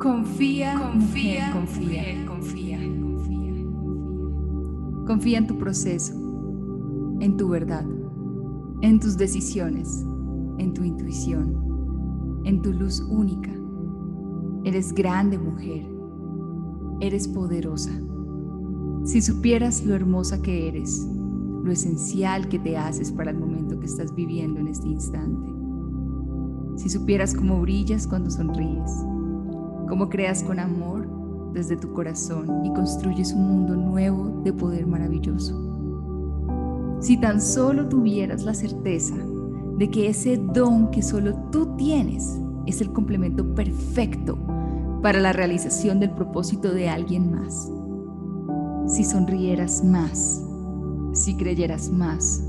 Confía, confía, confía, confía, confía. Confía en tu proceso, en tu verdad, en tus decisiones, en tu intuición en tu luz única. Eres grande mujer, eres poderosa. Si supieras lo hermosa que eres, lo esencial que te haces para el momento que estás viviendo en este instante. Si supieras cómo brillas cuando sonríes, cómo creas con amor desde tu corazón y construyes un mundo nuevo de poder maravilloso. Si tan solo tuvieras la certeza de que ese don que solo tú tienes es el complemento perfecto para la realización del propósito de alguien más. Si sonrieras más, si creyeras más,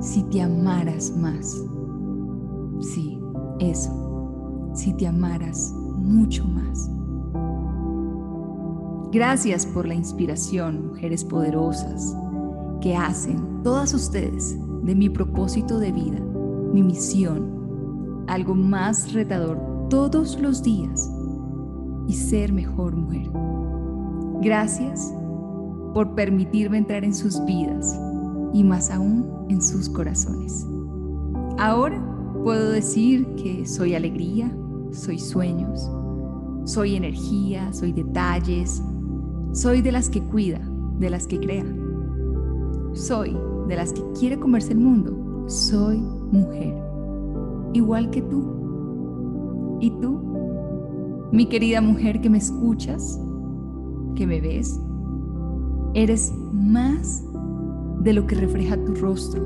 si te amaras más. Sí, eso, si te amaras mucho más. Gracias por la inspiración, mujeres poderosas, que hacen todas ustedes de mi propósito de vida mi misión, algo más retador todos los días y ser mejor mujer. Gracias por permitirme entrar en sus vidas y más aún en sus corazones. Ahora puedo decir que soy alegría, soy sueños, soy energía, soy detalles, soy de las que cuida, de las que crea. Soy de las que quiere comerse el mundo. Soy mujer, igual que tú. ¿Y tú? Mi querida mujer que me escuchas, que me ves, eres más de lo que refleja tu rostro.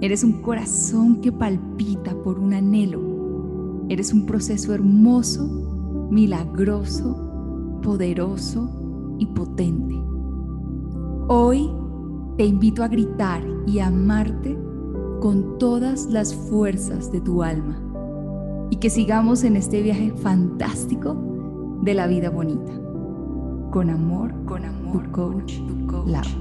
Eres un corazón que palpita por un anhelo. Eres un proceso hermoso, milagroso, poderoso y potente. Hoy te invito a gritar y a amarte con todas las fuerzas de tu alma y que sigamos en este viaje fantástico de la vida bonita. Con amor, con amor, tu tu coach,